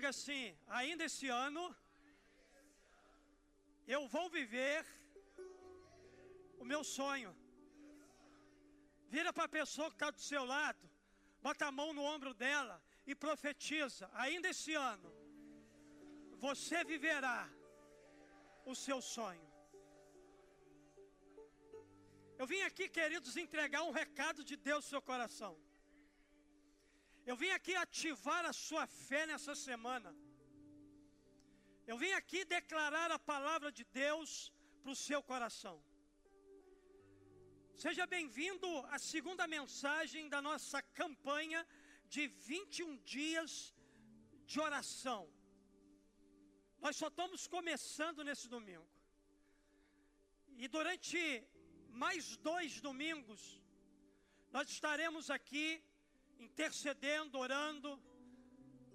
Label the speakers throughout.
Speaker 1: diga assim: ainda esse ano eu vou viver o meu sonho. Vira para a pessoa que está do seu lado, bota a mão no ombro dela e profetiza: ainda esse ano você viverá o seu sonho. Eu vim aqui, queridos, entregar um recado de Deus no seu coração. Eu vim aqui ativar a sua fé nessa semana. Eu vim aqui declarar a palavra de Deus para o seu coração. Seja bem-vindo à segunda mensagem da nossa campanha de 21 dias de oração. Nós só estamos começando nesse domingo. E durante mais dois domingos, nós estaremos aqui intercedendo, orando.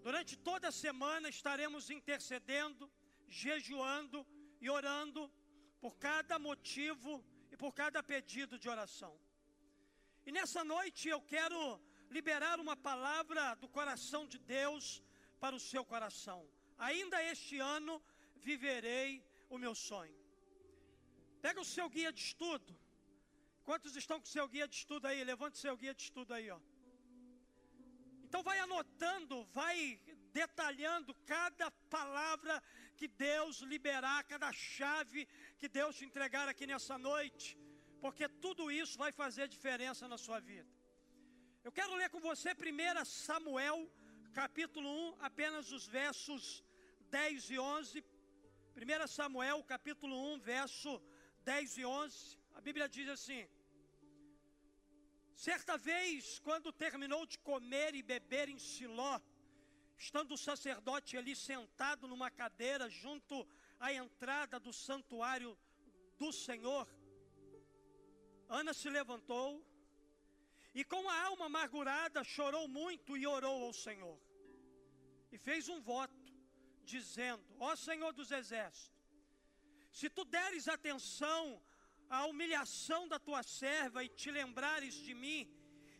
Speaker 1: Durante toda a semana estaremos intercedendo, jejuando e orando por cada motivo e por cada pedido de oração. E nessa noite eu quero liberar uma palavra do coração de Deus para o seu coração. Ainda este ano viverei o meu sonho. Pega o seu guia de estudo. Quantos estão com o seu guia de estudo aí? Levante o seu guia de estudo aí, ó. Então vai anotando, vai detalhando cada palavra que Deus liberar, cada chave que Deus te entregar aqui nessa noite, porque tudo isso vai fazer diferença na sua vida. Eu quero ler com você 1 Samuel, capítulo 1, apenas os versos 10 e 11. 1 Samuel, capítulo 1, verso 10 e 11. A Bíblia diz assim: Certa vez, quando terminou de comer e beber em Siló, estando o sacerdote ali sentado numa cadeira junto à entrada do santuário do Senhor, Ana se levantou e com a alma amargurada chorou muito e orou ao Senhor. E fez um voto, dizendo: Ó Senhor dos exércitos, se tu deres atenção a humilhação da tua serva e te lembrares de mim,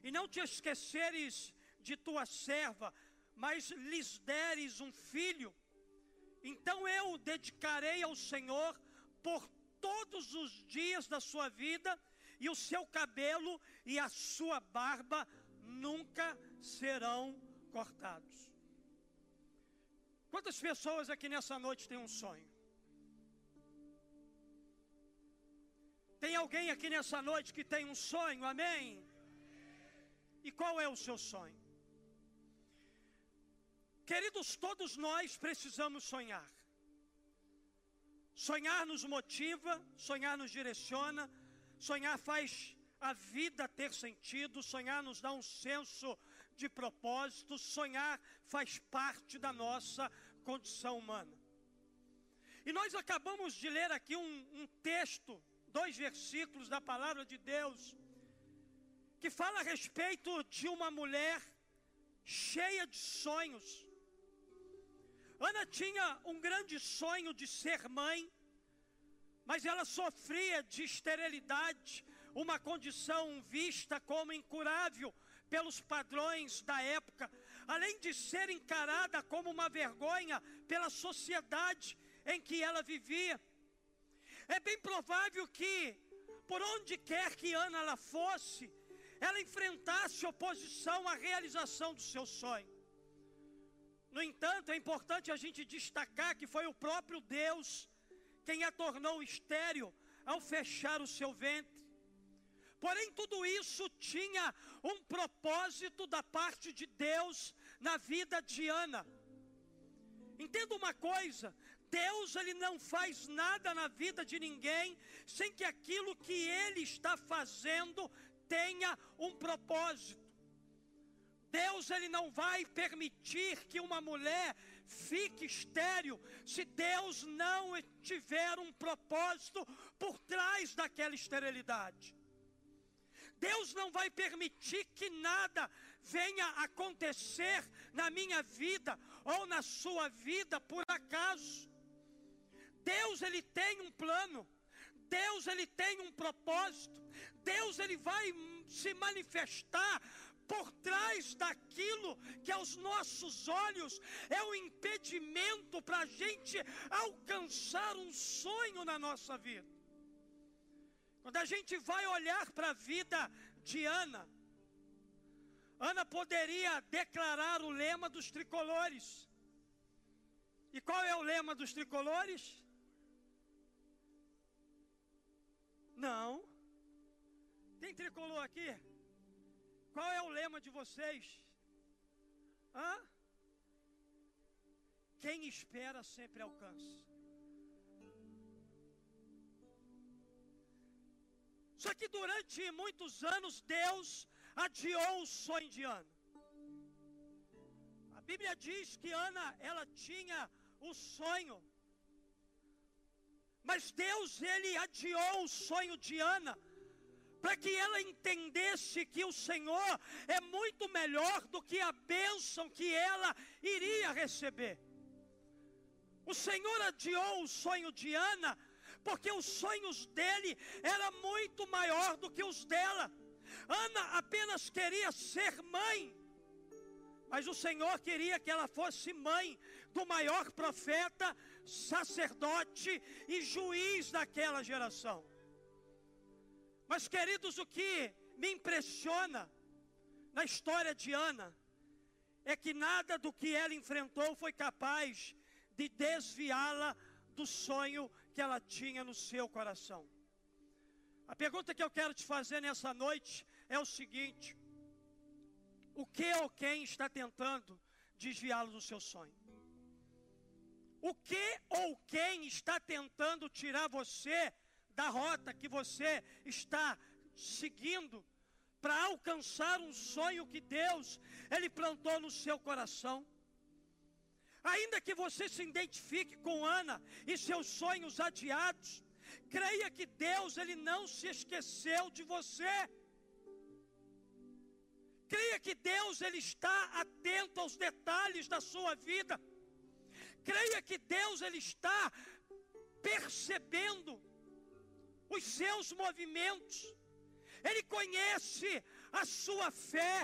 Speaker 1: e não te esqueceres de tua serva, mas lhes deres um filho, então eu o dedicarei ao Senhor por todos os dias da sua vida, e o seu cabelo e a sua barba nunca serão cortados. Quantas pessoas aqui nessa noite têm um sonho? Tem alguém aqui nessa noite que tem um sonho, amém? E qual é o seu sonho? Queridos, todos nós precisamos sonhar. Sonhar nos motiva, sonhar nos direciona, sonhar faz a vida ter sentido, sonhar nos dá um senso de propósito, sonhar faz parte da nossa condição humana. E nós acabamos de ler aqui um, um texto dois versículos da palavra de Deus que fala a respeito de uma mulher cheia de sonhos. Ana tinha um grande sonho de ser mãe, mas ela sofria de esterilidade, uma condição vista como incurável pelos padrões da época, além de ser encarada como uma vergonha pela sociedade em que ela vivia. É bem provável que, por onde quer que Ana ela fosse, ela enfrentasse oposição à realização do seu sonho. No entanto, é importante a gente destacar que foi o próprio Deus quem a tornou estéril ao fechar o seu ventre. Porém, tudo isso tinha um propósito da parte de Deus na vida de Ana. Entenda uma coisa: Deus ele não faz nada na vida de ninguém sem que aquilo que ele está fazendo tenha um propósito. Deus ele não vai permitir que uma mulher fique estéril se Deus não tiver um propósito por trás daquela esterilidade. Deus não vai permitir que nada venha acontecer na minha vida ou na sua vida por acaso. Deus ele tem um plano. Deus ele tem um propósito. Deus ele vai se manifestar por trás daquilo que aos nossos olhos é um impedimento para a gente alcançar um sonho na nossa vida. Quando a gente vai olhar para a vida de Ana, Ana poderia declarar o lema dos tricolores. E qual é o lema dos tricolores? Não. Tem tricolor aqui? Qual é o lema de vocês? Hã? Quem espera sempre alcança. Só que durante muitos anos Deus adiou o sonho de Ana. A Bíblia diz que Ana, ela tinha o sonho. Mas Deus, ele adiou o sonho de Ana para que ela entendesse que o Senhor é muito melhor do que a bênção que ela iria receber. O Senhor adiou o sonho de Ana, porque os sonhos dele eram muito maior do que os dela. Ana apenas queria ser mãe, mas o Senhor queria que ela fosse mãe do maior profeta, sacerdote e juiz daquela geração. Mas, queridos, o que me impressiona na história de Ana é que nada do que ela enfrentou foi capaz de desviá-la do sonho que ela tinha no seu coração. A pergunta que eu quero te fazer nessa noite é o seguinte: o que ou quem está tentando desviá-lo do seu sonho? O que ou quem está tentando tirar você da rota que você está seguindo para alcançar um sonho que Deus ele plantou no seu coração. Ainda que você se identifique com Ana e seus sonhos adiados, creia que Deus ele não se esqueceu de você. Creia que Deus ele está atento aos detalhes da sua vida. Creia que Deus ele está percebendo os seus movimentos, Ele conhece a sua fé,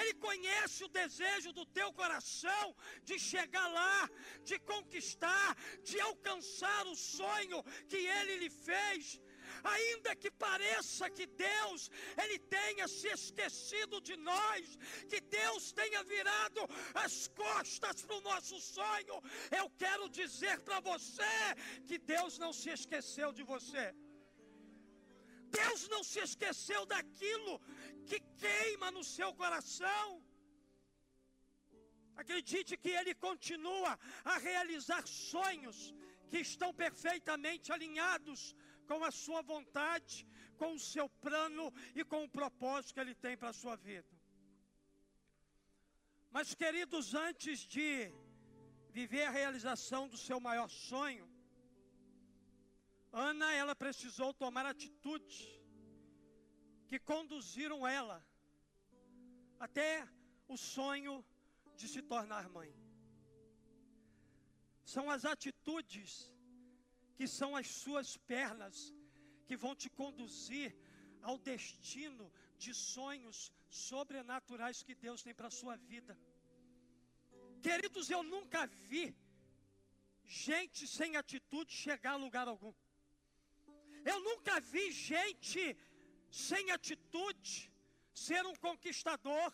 Speaker 1: Ele conhece o desejo do teu coração de chegar lá, de conquistar, de alcançar o sonho que Ele lhe fez. Ainda que pareça que Deus ele tenha se esquecido de nós, que Deus tenha virado as costas para o nosso sonho, eu quero dizer para você que Deus não se esqueceu de você. Deus não se esqueceu daquilo que queima no seu coração. Acredite que Ele continua a realizar sonhos que estão perfeitamente alinhados com a sua vontade, com o seu plano e com o propósito que Ele tem para a sua vida. Mas, queridos, antes de viver a realização do seu maior sonho, Ana, ela precisou tomar atitudes que conduziram ela até o sonho de se tornar mãe. São as atitudes que são as suas pernas que vão te conduzir ao destino de sonhos sobrenaturais que Deus tem para a sua vida. Queridos, eu nunca vi gente sem atitude chegar a lugar algum. Eu nunca vi gente sem atitude ser um conquistador,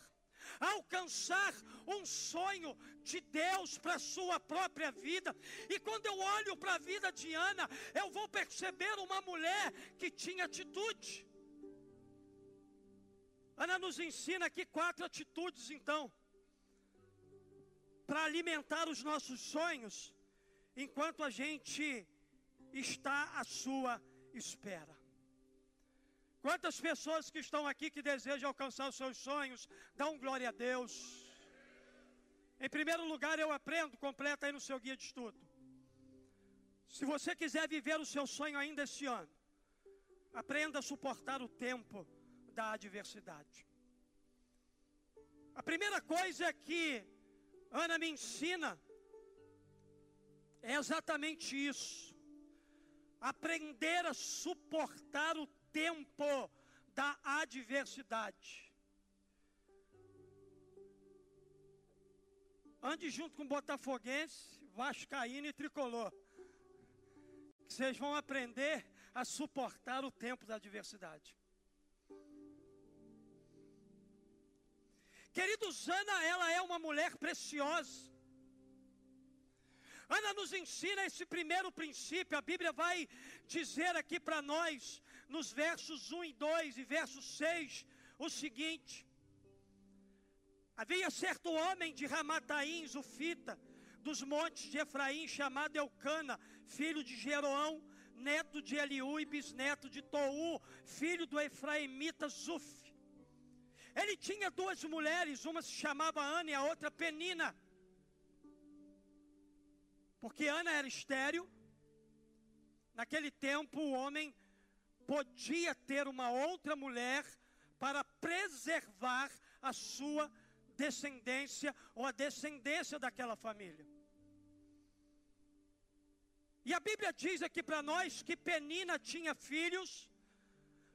Speaker 1: alcançar um sonho de Deus para a sua própria vida. E quando eu olho para a vida de Ana, eu vou perceber uma mulher que tinha atitude. Ana nos ensina aqui quatro atitudes, então, para alimentar os nossos sonhos, enquanto a gente está à sua espera. Quantas pessoas que estão aqui que desejam alcançar os seus sonhos, dão glória a Deus. Em primeiro lugar, eu aprendo, completa aí no seu guia de estudo. Se você quiser viver o seu sonho ainda esse ano, aprenda a suportar o tempo da adversidade. A primeira coisa é que Ana me ensina é exatamente isso aprender a suportar o tempo da adversidade. ande junto com Botafoguense, Vascaíno e Tricolor. Vocês vão aprender a suportar o tempo da adversidade. Queridos, Ana, ela é uma mulher preciosa. Ana nos ensina esse primeiro princípio. A Bíblia vai dizer aqui para nós, nos versos 1 e 2 e verso 6, o seguinte: Havia certo homem de Ramataim, Zufita, dos montes de Efraim, chamado Eucana, filho de Jeroão, neto de Eliú e bisneto de Tou, filho do Efraimita Zuf. Ele tinha duas mulheres, uma se chamava Ana e a outra Penina. Porque Ana era estéril. Naquele tempo o homem podia ter uma outra mulher para preservar a sua descendência ou a descendência daquela família. E a Bíblia diz aqui para nós que Penina tinha filhos,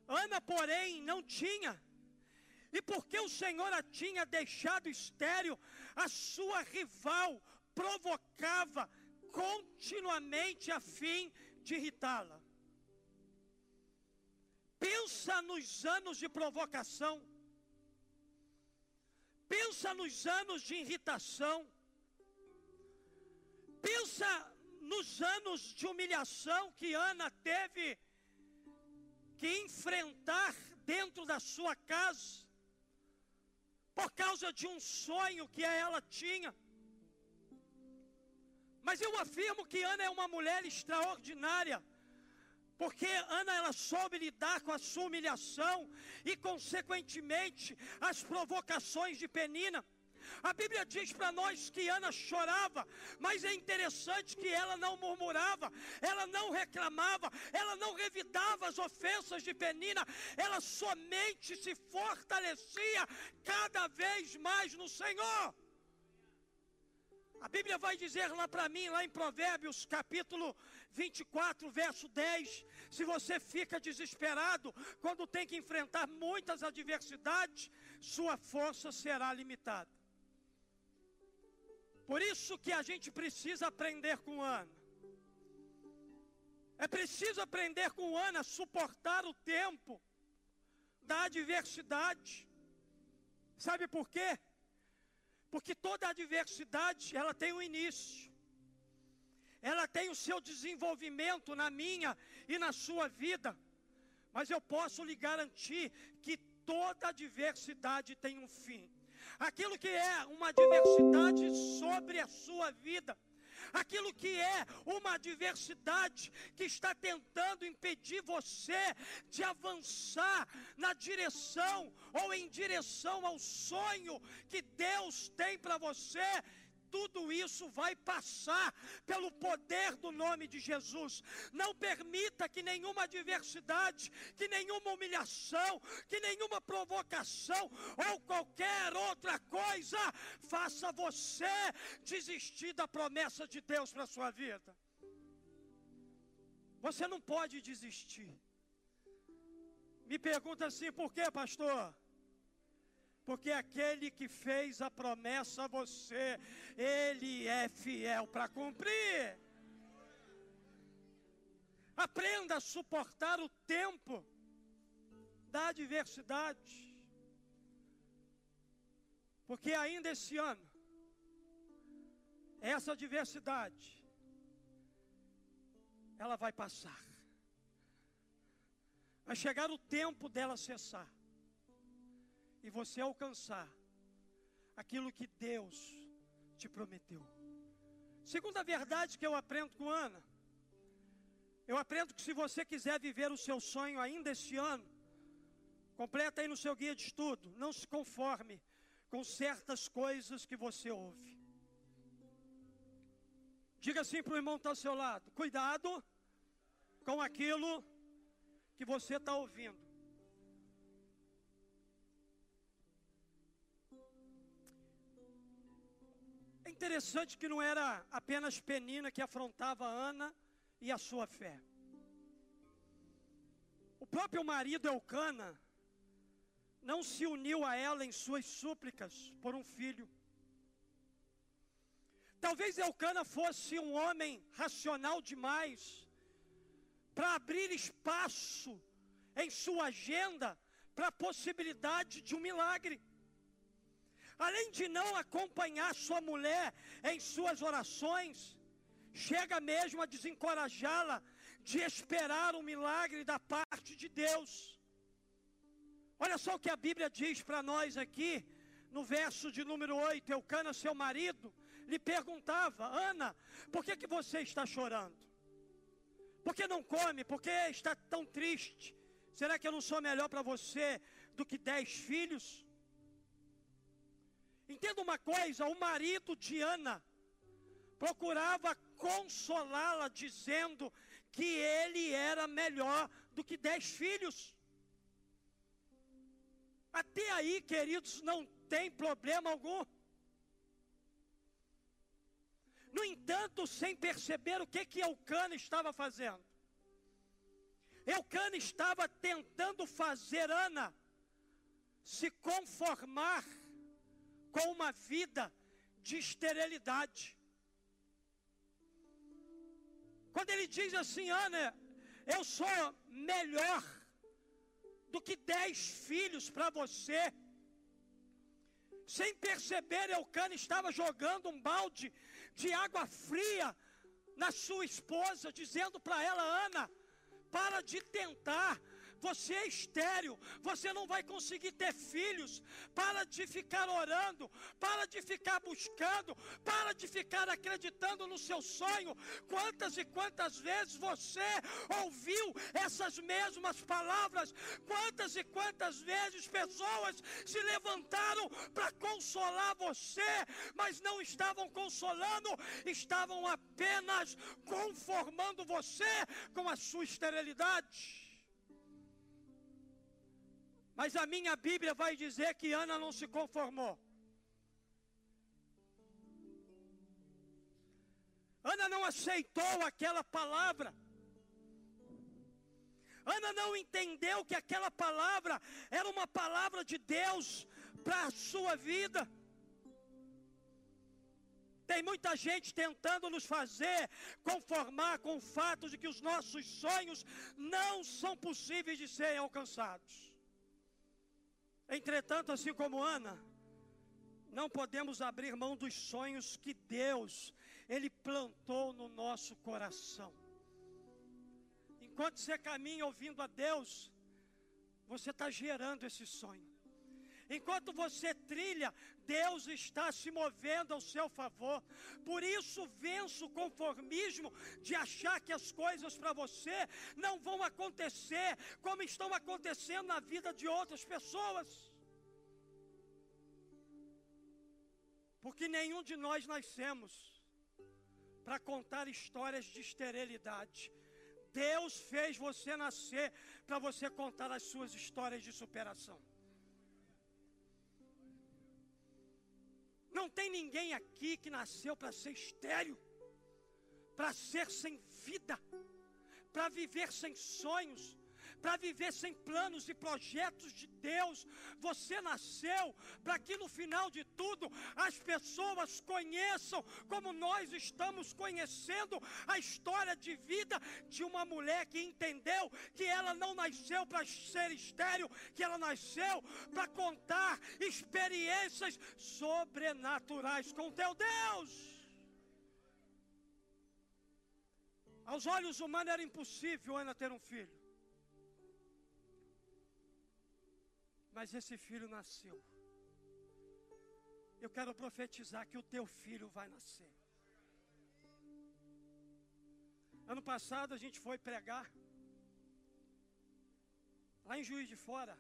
Speaker 1: Ana, porém, não tinha. E porque o Senhor a tinha deixado estéril, a sua rival provocava continuamente a fim de irritá-la. Pensa nos anos de provocação. Pensa nos anos de irritação. Pensa nos anos de humilhação que Ana teve que enfrentar dentro da sua casa, por causa de um sonho que ela tinha. Mas eu afirmo que Ana é uma mulher extraordinária. Porque Ana ela soube lidar com a sua humilhação e consequentemente as provocações de Penina. A Bíblia diz para nós que Ana chorava, mas é interessante que ela não murmurava, ela não reclamava, ela não revidava as ofensas de Penina, ela somente se fortalecia cada vez mais no Senhor. A Bíblia vai dizer lá para mim, lá em Provérbios capítulo 24, verso 10, se você fica desesperado quando tem que enfrentar muitas adversidades, sua força será limitada. Por isso que a gente precisa aprender com Ana. É preciso aprender com Ana a suportar o tempo da adversidade. Sabe por quê? Porque toda adversidade, ela tem um início. Ela tem o seu desenvolvimento na minha e na sua vida. Mas eu posso lhe garantir que toda adversidade tem um fim. Aquilo que é uma adversidade sobre a sua vida aquilo que é uma adversidade que está tentando impedir você de avançar na direção ou em direção ao sonho que Deus tem para você tudo isso vai passar pelo poder do nome de Jesus. Não permita que nenhuma adversidade, que nenhuma humilhação, que nenhuma provocação ou qualquer outra coisa faça você desistir da promessa de Deus para a sua vida. Você não pode desistir. Me pergunta assim, por que, pastor? Porque aquele que fez a promessa a você, ele é fiel para cumprir. Aprenda a suportar o tempo da adversidade. Porque ainda esse ano, essa adversidade, ela vai passar. Vai chegar o tempo dela cessar e você alcançar aquilo que Deus te prometeu. Segunda verdade que eu aprendo com Ana, eu aprendo que se você quiser viver o seu sonho ainda este ano, completa aí no seu guia de estudo, não se conforme com certas coisas que você ouve. Diga assim para o irmão que está ao seu lado: cuidado com aquilo que você está ouvindo. Interessante que não era apenas Penina que afrontava Ana e a sua fé. O próprio marido Elcana não se uniu a ela em suas súplicas por um filho. Talvez Elcana fosse um homem racional demais para abrir espaço em sua agenda para a possibilidade de um milagre. Além de não acompanhar sua mulher em suas orações, chega mesmo a desencorajá-la de esperar um milagre da parte de Deus. Olha só o que a Bíblia diz para nós aqui, no verso de número 8: Eucana, seu marido, lhe perguntava: Ana, por que, que você está chorando? Por que não come? Por que está tão triste? Será que eu não sou melhor para você do que dez filhos? Entenda uma coisa: o marido de Ana procurava consolá-la, dizendo que ele era melhor do que dez filhos. Até aí, queridos, não tem problema algum. No entanto, sem perceber o que que Eucana estava fazendo. Eucana estava tentando fazer Ana se conformar com uma vida de esterilidade. Quando ele diz assim, Ana, eu sou melhor do que dez filhos para você. Sem perceber, Eucana estava jogando um balde de água fria na sua esposa, dizendo para ela: Ana, para de tentar você é estéreo, você não vai conseguir ter filhos. Para de ficar orando, para de ficar buscando, para de ficar acreditando no seu sonho. Quantas e quantas vezes você ouviu essas mesmas palavras? Quantas e quantas vezes pessoas se levantaram para consolar você, mas não estavam consolando, estavam apenas conformando você com a sua esterilidade. Mas a minha Bíblia vai dizer que Ana não se conformou. Ana não aceitou aquela palavra. Ana não entendeu que aquela palavra era uma palavra de Deus para a sua vida. Tem muita gente tentando nos fazer conformar com o fato de que os nossos sonhos não são possíveis de serem alcançados. Entretanto, assim como Ana, não podemos abrir mão dos sonhos que Deus, Ele plantou no nosso coração. Enquanto você caminha ouvindo a Deus, você está gerando esse sonho. Enquanto você trilha, Deus está se movendo ao seu favor. Por isso, vença o conformismo de achar que as coisas para você não vão acontecer como estão acontecendo na vida de outras pessoas. Porque nenhum de nós nascemos para contar histórias de esterilidade. Deus fez você nascer para você contar as suas histórias de superação. Não tem ninguém aqui que nasceu para ser estéreo, para ser sem vida, para viver sem sonhos, para viver sem planos e projetos de Deus. Você nasceu para que no final de tudo as pessoas conheçam, como nós estamos conhecendo, a história de vida de uma mulher que entendeu que ela não nasceu para ser estéreo, que ela nasceu para contar experiências sobrenaturais com teu Deus. Aos olhos humanos era impossível Ana ter um filho. Mas esse filho nasceu. Eu quero profetizar que o teu filho vai nascer. Ano passado a gente foi pregar lá em Juiz de Fora,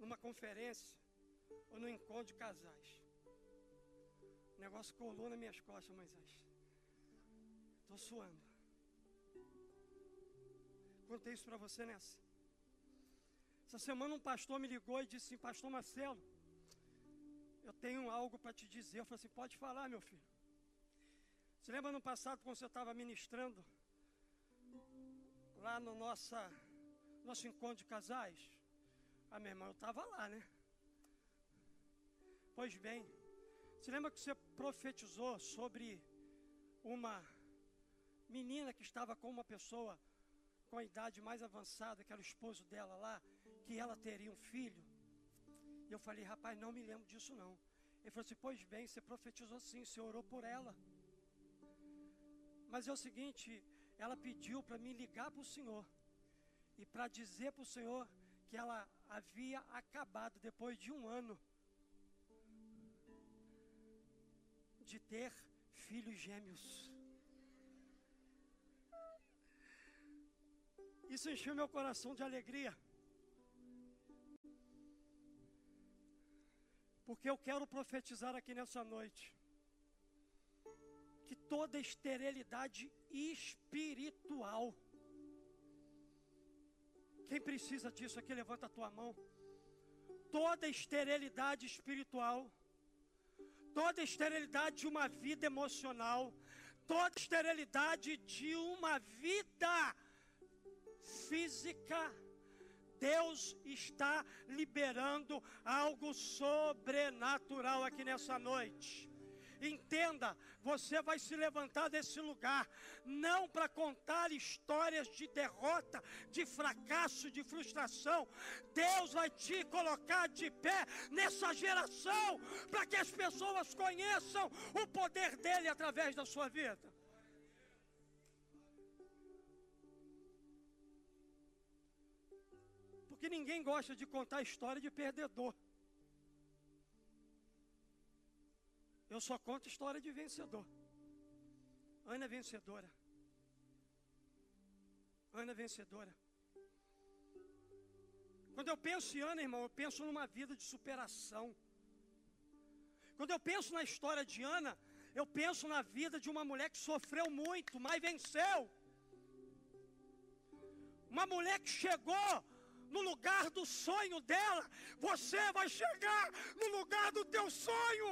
Speaker 1: numa conferência ou no encontro de casais. O negócio colou nas minhas costas, Moisés. Estou suando. Contei isso para você nessa. Essa semana um pastor me ligou e disse assim, pastor Marcelo, eu tenho algo para te dizer. Eu falei assim, pode falar, meu filho. Você lembra no passado quando você estava ministrando lá no nossa, nosso encontro de casais? Ah, meu irmão, eu estava lá, né? Pois bem, Você lembra que você profetizou sobre uma menina que estava com uma pessoa com a idade mais avançada, que era o esposo dela lá, que ela teria um filho? E eu falei, rapaz, não me lembro disso não. Ele falou assim: Pois bem, você profetizou sim, você orou por ela. Mas é o seguinte: ela pediu para me ligar para o Senhor e para dizer para o Senhor que ela havia acabado depois de um ano de ter filhos gêmeos. Isso encheu meu coração de alegria. Porque eu quero profetizar aqui nessa noite que toda esterilidade espiritual. Quem precisa disso aqui, levanta a tua mão. Toda esterilidade espiritual, toda esterilidade de uma vida emocional, toda esterilidade de uma vida física Deus está liberando algo sobrenatural aqui nessa noite. Entenda, você vai se levantar desse lugar, não para contar histórias de derrota, de fracasso, de frustração. Deus vai te colocar de pé nessa geração, para que as pessoas conheçam o poder dele através da sua vida. Porque ninguém gosta de contar história de perdedor. Eu só conto história de vencedor. Ana é vencedora. Ana é vencedora. Quando eu penso em Ana, irmão, eu penso numa vida de superação. Quando eu penso na história de Ana, eu penso na vida de uma mulher que sofreu muito, mas venceu. Uma mulher que chegou no lugar do sonho dela, você vai chegar no lugar do teu sonho.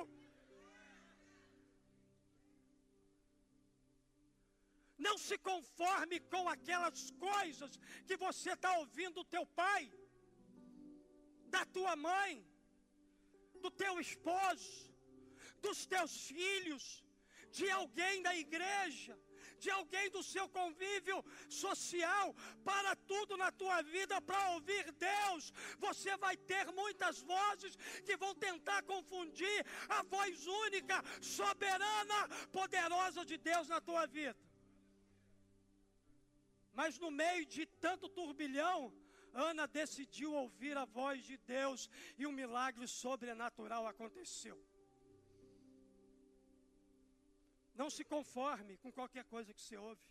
Speaker 1: Não se conforme com aquelas coisas que você está ouvindo do teu pai, da tua mãe, do teu esposo, dos teus filhos, de alguém da igreja de alguém do seu convívio social, para tudo na tua vida para ouvir Deus. Você vai ter muitas vozes que vão tentar confundir a voz única, soberana, poderosa de Deus na tua vida. Mas no meio de tanto turbilhão, Ana decidiu ouvir a voz de Deus e um milagre sobrenatural aconteceu. Não se conforme com qualquer coisa que você ouve.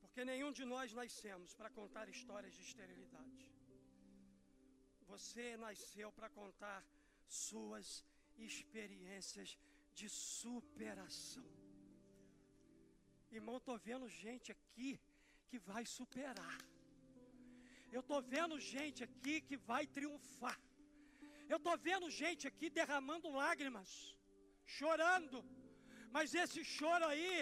Speaker 1: Porque nenhum de nós nascemos para contar histórias de esterilidade. Você nasceu para contar suas experiências de superação. Irmão, estou vendo gente aqui que vai superar. Eu estou vendo gente aqui que vai triunfar. Eu estou vendo gente aqui derramando lágrimas, chorando. Mas esse choro aí,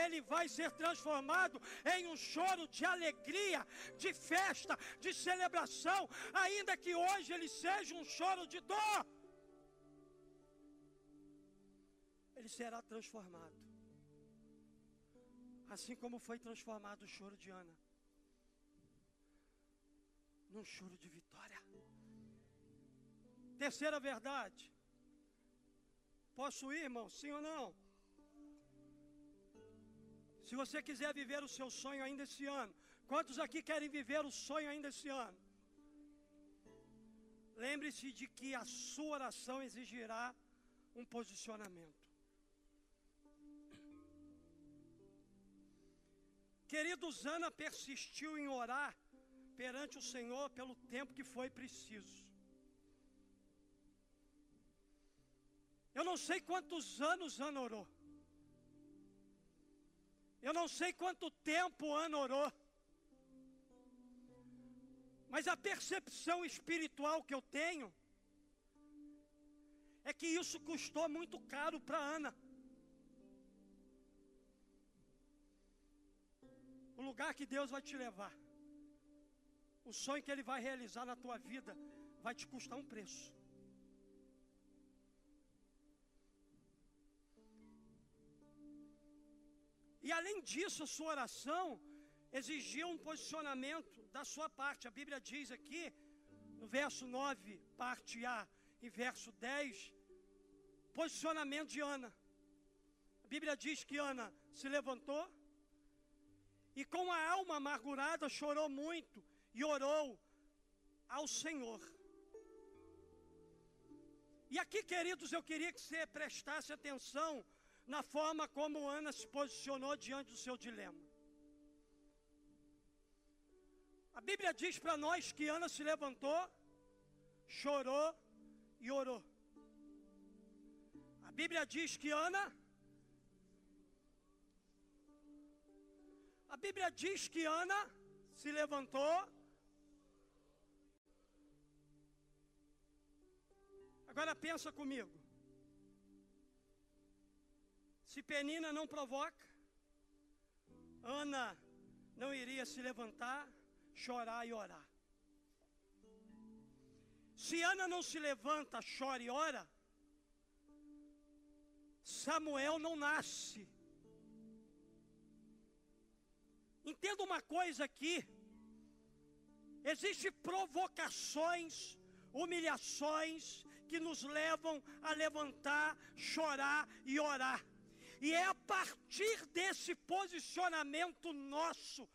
Speaker 1: ele vai ser transformado em um choro de alegria, de festa, de celebração, ainda que hoje ele seja um choro de dor. Ele será transformado. Assim como foi transformado o choro de Ana num choro de vitória. Terceira verdade. Posso ir, irmão? Sim ou não? Se você quiser viver o seu sonho ainda esse ano, quantos aqui querem viver o sonho ainda esse ano? Lembre-se de que a sua oração exigirá um posicionamento. Queridos, Ana persistiu em orar perante o Senhor pelo tempo que foi preciso. Eu não sei quantos anos Ana orou. Eu não sei quanto tempo Ana orou. Mas a percepção espiritual que eu tenho é que isso custou muito caro para Ana. O lugar que Deus vai te levar, o sonho que Ele vai realizar na tua vida, vai te custar um preço. E além disso, a sua oração exigia um posicionamento da sua parte. A Bíblia diz aqui, no verso 9, parte A, e verso 10, posicionamento de Ana. A Bíblia diz que Ana se levantou e com a alma amargurada chorou muito e orou ao Senhor. E aqui, queridos, eu queria que você prestasse atenção na forma como Ana se posicionou diante do seu dilema. A Bíblia diz para nós que Ana se levantou, chorou e orou. A Bíblia diz que Ana. A Bíblia diz que Ana se levantou. Agora pensa comigo. Se Penina não provoca, Ana não iria se levantar, chorar e orar. Se Ana não se levanta, chora e ora, Samuel não nasce. Entenda uma coisa aqui: existem provocações, humilhações que nos levam a levantar, chorar e orar. E é a partir desse posicionamento nosso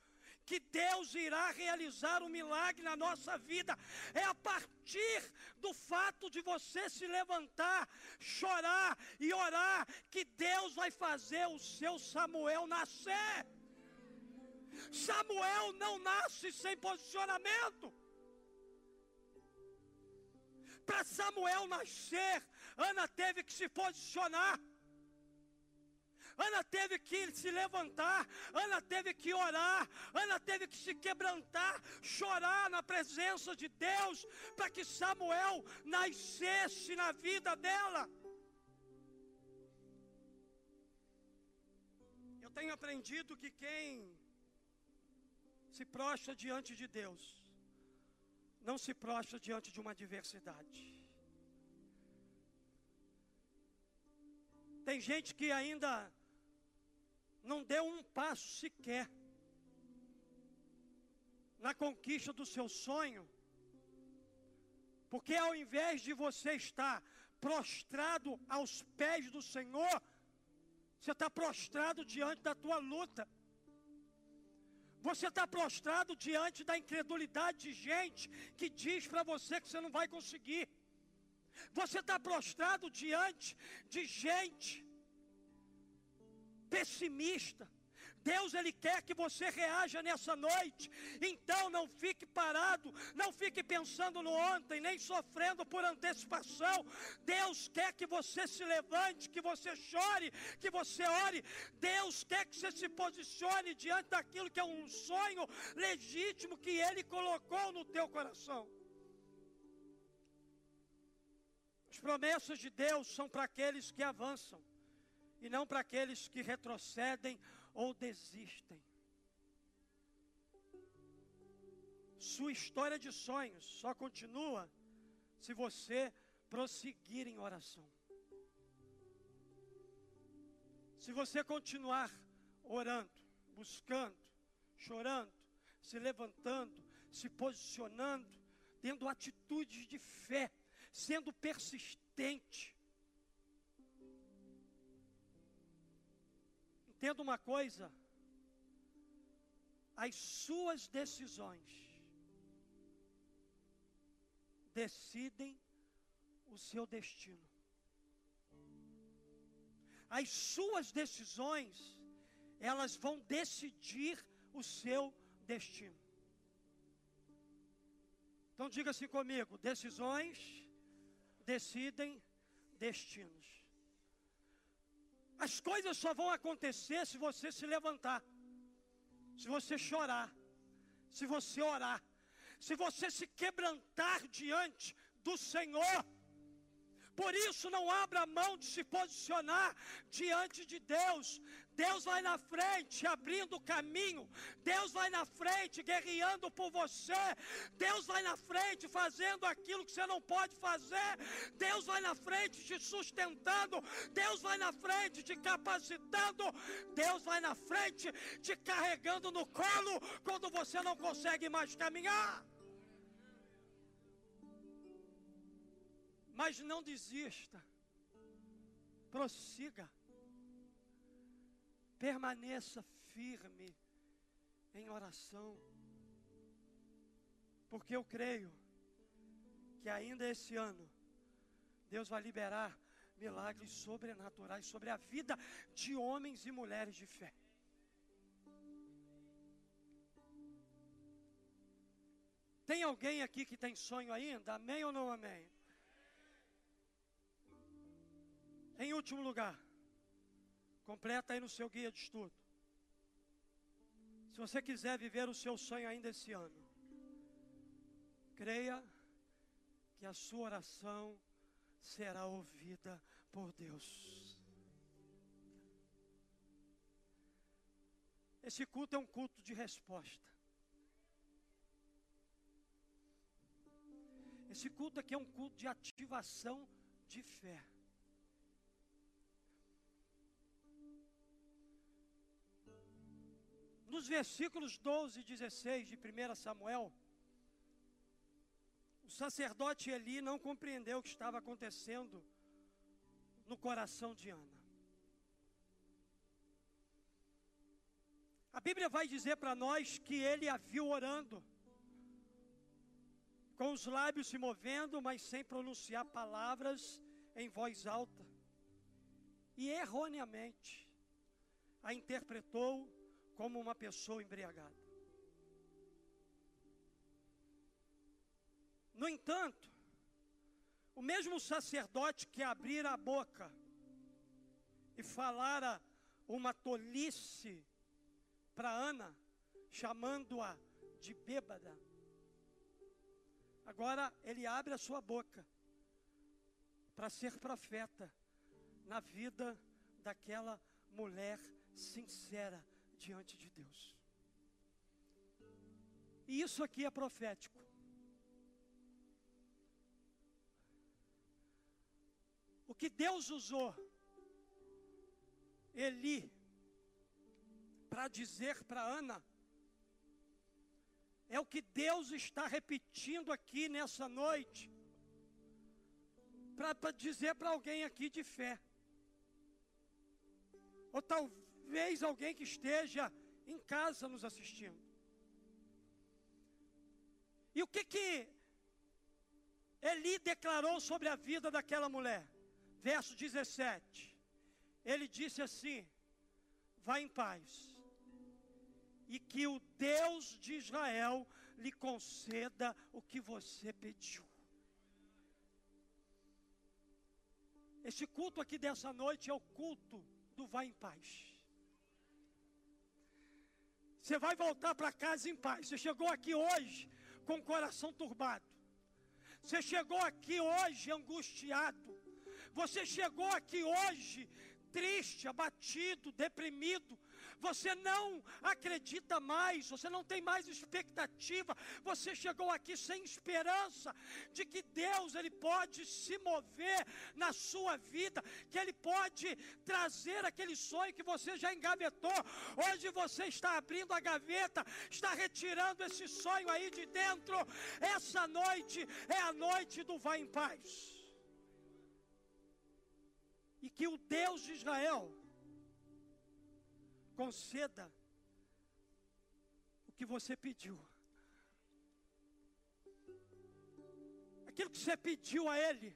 Speaker 1: que Deus irá realizar um milagre na nossa vida. É a partir do fato de você se levantar, chorar e orar que Deus vai fazer o seu Samuel nascer. Samuel não nasce sem posicionamento. Para Samuel nascer, Ana teve que se posicionar. Ana teve que se levantar, Ana teve que orar, Ana teve que se quebrantar, chorar na presença de Deus, para que Samuel nascesse na vida dela. Eu tenho aprendido que quem se prostra diante de Deus, não se prostra diante de uma adversidade. Tem gente que ainda não deu um passo sequer na conquista do seu sonho, porque ao invés de você estar prostrado aos pés do Senhor, você está prostrado diante da tua luta. Você está prostrado diante da incredulidade de gente que diz para você que você não vai conseguir. Você está prostrado diante de gente pessimista. Deus ele quer que você reaja nessa noite. Então não fique parado, não fique pensando no ontem, nem sofrendo por antecipação. Deus quer que você se levante, que você chore, que você ore. Deus quer que você se posicione diante daquilo que é um sonho legítimo que ele colocou no teu coração. As promessas de Deus são para aqueles que avançam e não para aqueles que retrocedem ou desistem. Sua história de sonhos só continua se você prosseguir em oração. Se você continuar orando, buscando, chorando, se levantando, se posicionando, tendo atitudes de fé, sendo persistente, Entenda uma coisa: as suas decisões decidem o seu destino. As suas decisões, elas vão decidir o seu destino. Então diga assim comigo: decisões decidem destinos. As coisas só vão acontecer se você se levantar, se você chorar, se você orar, se você se quebrantar diante do Senhor. Por isso, não abra mão de se posicionar diante de Deus. Deus vai na frente, abrindo o caminho. Deus vai na frente, guerreando por você. Deus vai na frente, fazendo aquilo que você não pode fazer. Deus vai na frente, te sustentando. Deus vai na frente, te capacitando. Deus vai na frente, te carregando no colo quando você não consegue mais caminhar. Mas não desista. Prossiga. Permaneça firme em oração. Porque eu creio que ainda esse ano Deus vai liberar milagres sobrenaturais sobre a vida de homens e mulheres de fé. Tem alguém aqui que tem sonho ainda? Amém ou não amém? Em último lugar, completa aí no seu guia de estudo. Se você quiser viver o seu sonho ainda esse ano, creia que a sua oração será ouvida por Deus. Esse culto é um culto de resposta. Esse culto aqui é um culto de ativação de fé. Nos versículos 12 e 16 de 1 Samuel, o sacerdote Eli não compreendeu o que estava acontecendo no coração de Ana. A Bíblia vai dizer para nós que ele a viu orando, com os lábios se movendo, mas sem pronunciar palavras em voz alta. E erroneamente a interpretou como uma pessoa embriagada. No entanto, o mesmo sacerdote que abrira a boca e falara uma tolice para Ana, chamando-a de bêbada, agora ele abre a sua boca para ser profeta na vida daquela mulher sincera diante de Deus. E isso aqui é profético. O que Deus usou Eli para dizer para Ana é o que Deus está repetindo aqui nessa noite para dizer para alguém aqui de fé. Ou talvez talvez alguém que esteja em casa nos assistindo. E o que que Eli declarou sobre a vida daquela mulher? Verso 17. Ele disse assim: Vá em paz, e que o Deus de Israel lhe conceda o que você pediu. Este culto aqui dessa noite é o culto do Vá em paz. Você vai voltar para casa em paz. Você chegou aqui hoje com o coração turbado. Você chegou aqui hoje angustiado. Você chegou aqui hoje triste, abatido, deprimido, você não acredita mais, você não tem mais expectativa, você chegou aqui sem esperança de que Deus ele pode se mover na sua vida, que ele pode trazer aquele sonho que você já engavetou. Hoje você está abrindo a gaveta, está retirando esse sonho aí de dentro. Essa noite é a noite do vai em paz e que o Deus de Israel conceda o que você pediu. Aquilo que você pediu a Ele.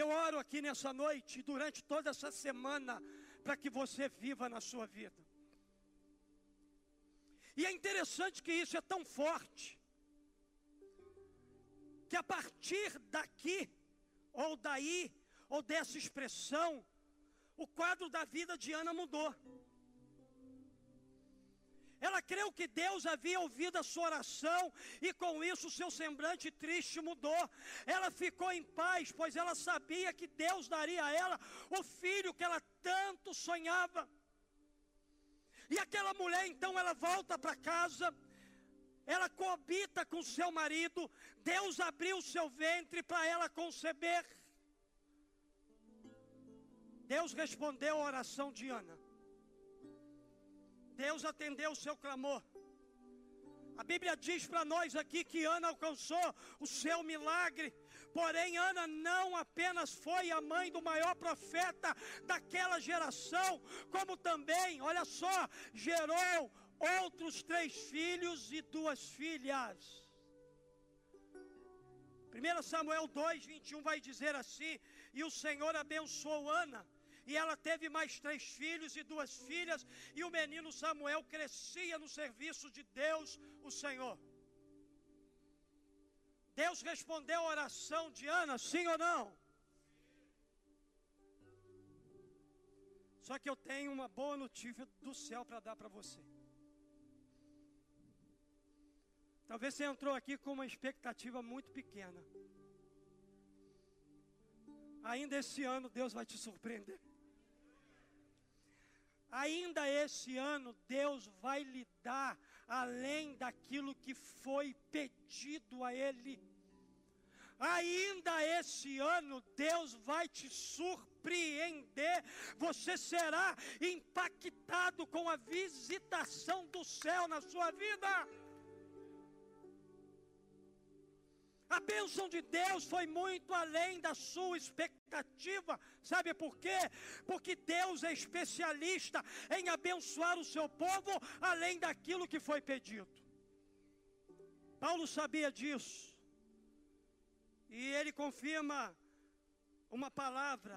Speaker 1: Eu oro aqui nessa noite, durante toda essa semana, para que você viva na sua vida. E é interessante que isso é tão forte, que a partir daqui, ou daí, ou dessa expressão, o quadro da vida de Ana mudou. Ela creu que Deus havia ouvido a sua oração e com isso seu semblante triste mudou. Ela ficou em paz, pois ela sabia que Deus daria a ela o filho que ela tanto sonhava. E aquela mulher então ela volta para casa, ela coabita com seu marido, Deus abriu o seu ventre para ela conceber. Deus respondeu a oração de Ana. Deus atendeu o seu clamor. A Bíblia diz para nós aqui que Ana alcançou o seu milagre. Porém, Ana não apenas foi a mãe do maior profeta daquela geração, como também, olha só, gerou outros três filhos e duas filhas. 1 Samuel 2, 21 vai dizer assim: E o Senhor abençoou Ana e ela teve mais três filhos e duas filhas, e o menino Samuel crescia no serviço de Deus, o Senhor. Deus respondeu a oração de Ana, sim ou não? Só que eu tenho uma boa notícia do céu para dar para você. Talvez você entrou aqui com uma expectativa muito pequena. Ainda esse ano Deus vai te surpreender. Ainda esse ano, Deus vai lhe dar além daquilo que foi pedido a Ele. Ainda esse ano, Deus vai te surpreender. Você será impactado com a visitação do céu na sua vida. A bênção de Deus foi muito além da sua expectativa. Sabe por quê? Porque Deus é especialista em abençoar o seu povo além daquilo que foi pedido. Paulo sabia disso. E ele confirma uma palavra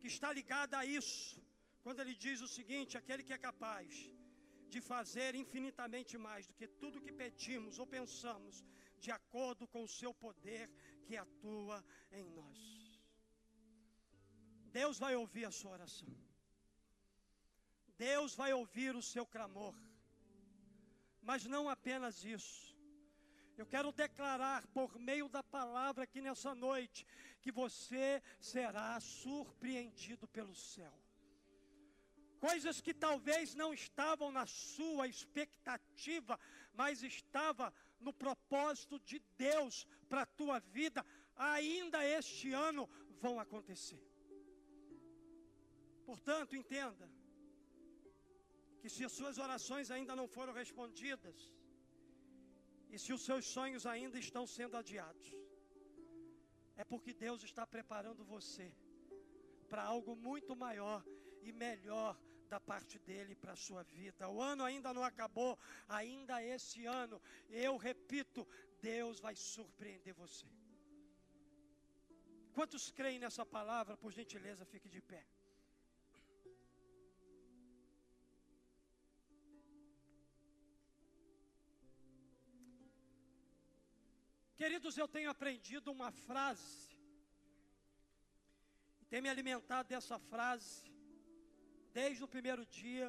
Speaker 1: que está ligada a isso, quando ele diz o seguinte: aquele que é capaz de fazer infinitamente mais do que tudo que pedimos ou pensamos, de acordo com o seu poder que atua em nós. Deus vai ouvir a sua oração. Deus vai ouvir o seu clamor. Mas não apenas isso. Eu quero declarar por meio da palavra aqui nessa noite que você será surpreendido pelo céu. Coisas que talvez não estavam na sua expectativa, mas estava no propósito de Deus para a tua vida, ainda este ano vão acontecer. Portanto, entenda que se as suas orações ainda não foram respondidas, e se os seus sonhos ainda estão sendo adiados, é porque Deus está preparando você para algo muito maior e melhor da parte dele para a sua vida. O ano ainda não acabou, ainda esse ano, eu repito, Deus vai surpreender você. Quantos creem nessa palavra, por gentileza, fique de pé. Queridos, eu tenho aprendido uma frase, e tenho me alimentado dessa frase, desde o primeiro dia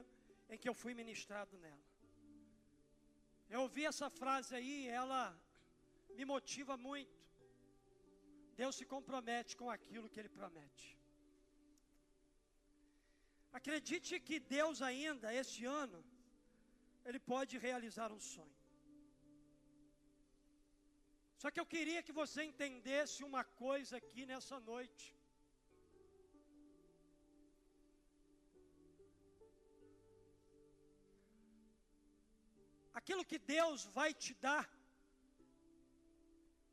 Speaker 1: em que eu fui ministrado nela. Eu ouvi essa frase aí, ela me motiva muito. Deus se compromete com aquilo que Ele promete. Acredite que Deus ainda, este ano, Ele pode realizar um sonho. Só que eu queria que você entendesse uma coisa aqui nessa noite. Aquilo que Deus vai te dar,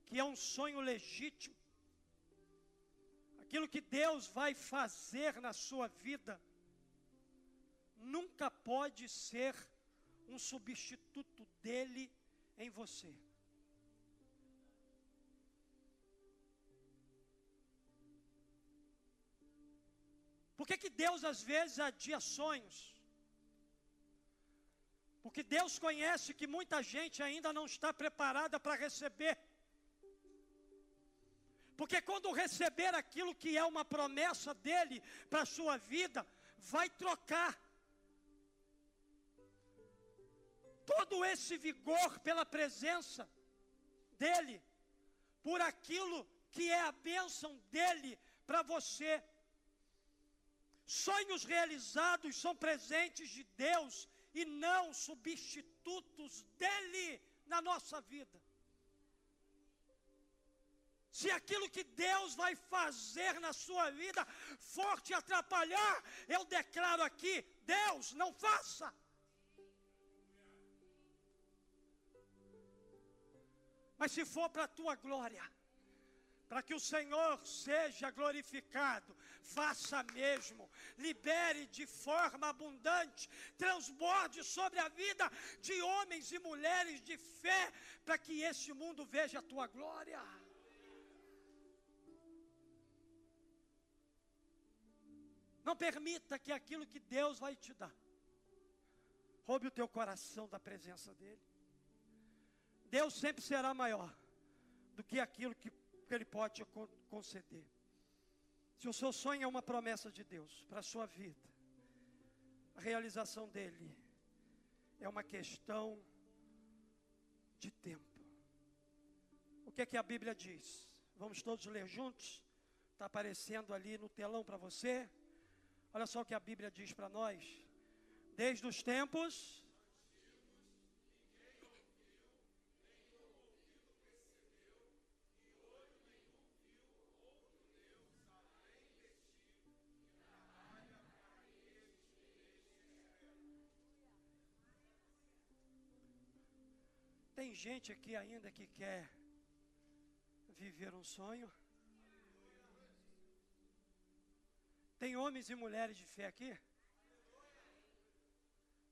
Speaker 1: que é um sonho legítimo, aquilo que Deus vai fazer na sua vida, nunca pode ser um substituto dele em você. Por que, que Deus às vezes adia sonhos? Porque Deus conhece que muita gente ainda não está preparada para receber. Porque quando receber aquilo que é uma promessa dele para a sua vida, vai trocar. todo esse vigor pela presença dEle, por aquilo que é a bênção dEle para você. Sonhos realizados são presentes de Deus e não substitutos dEle na nossa vida. Se aquilo que Deus vai fazer na sua vida for te atrapalhar, eu declaro aqui: Deus, não faça. Mas se for para a tua glória, para que o Senhor seja glorificado, faça mesmo, libere de forma abundante, transborde sobre a vida de homens e mulheres de fé, para que este mundo veja a tua glória. Não permita que aquilo que Deus vai te dar roube o teu coração da presença dEle. Deus sempre será maior do que aquilo que, Ele pode te conceder. Se o seu sonho é uma promessa de Deus para a sua vida, a realização dele é uma questão de tempo. O que é que a Bíblia diz? Vamos todos ler juntos? Está aparecendo ali no telão para você. Olha só o que a Bíblia diz para nós. Desde os tempos Tem gente aqui ainda que quer viver um sonho? Tem homens e mulheres de fé aqui?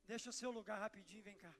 Speaker 1: Deixa o seu lugar rapidinho, vem cá.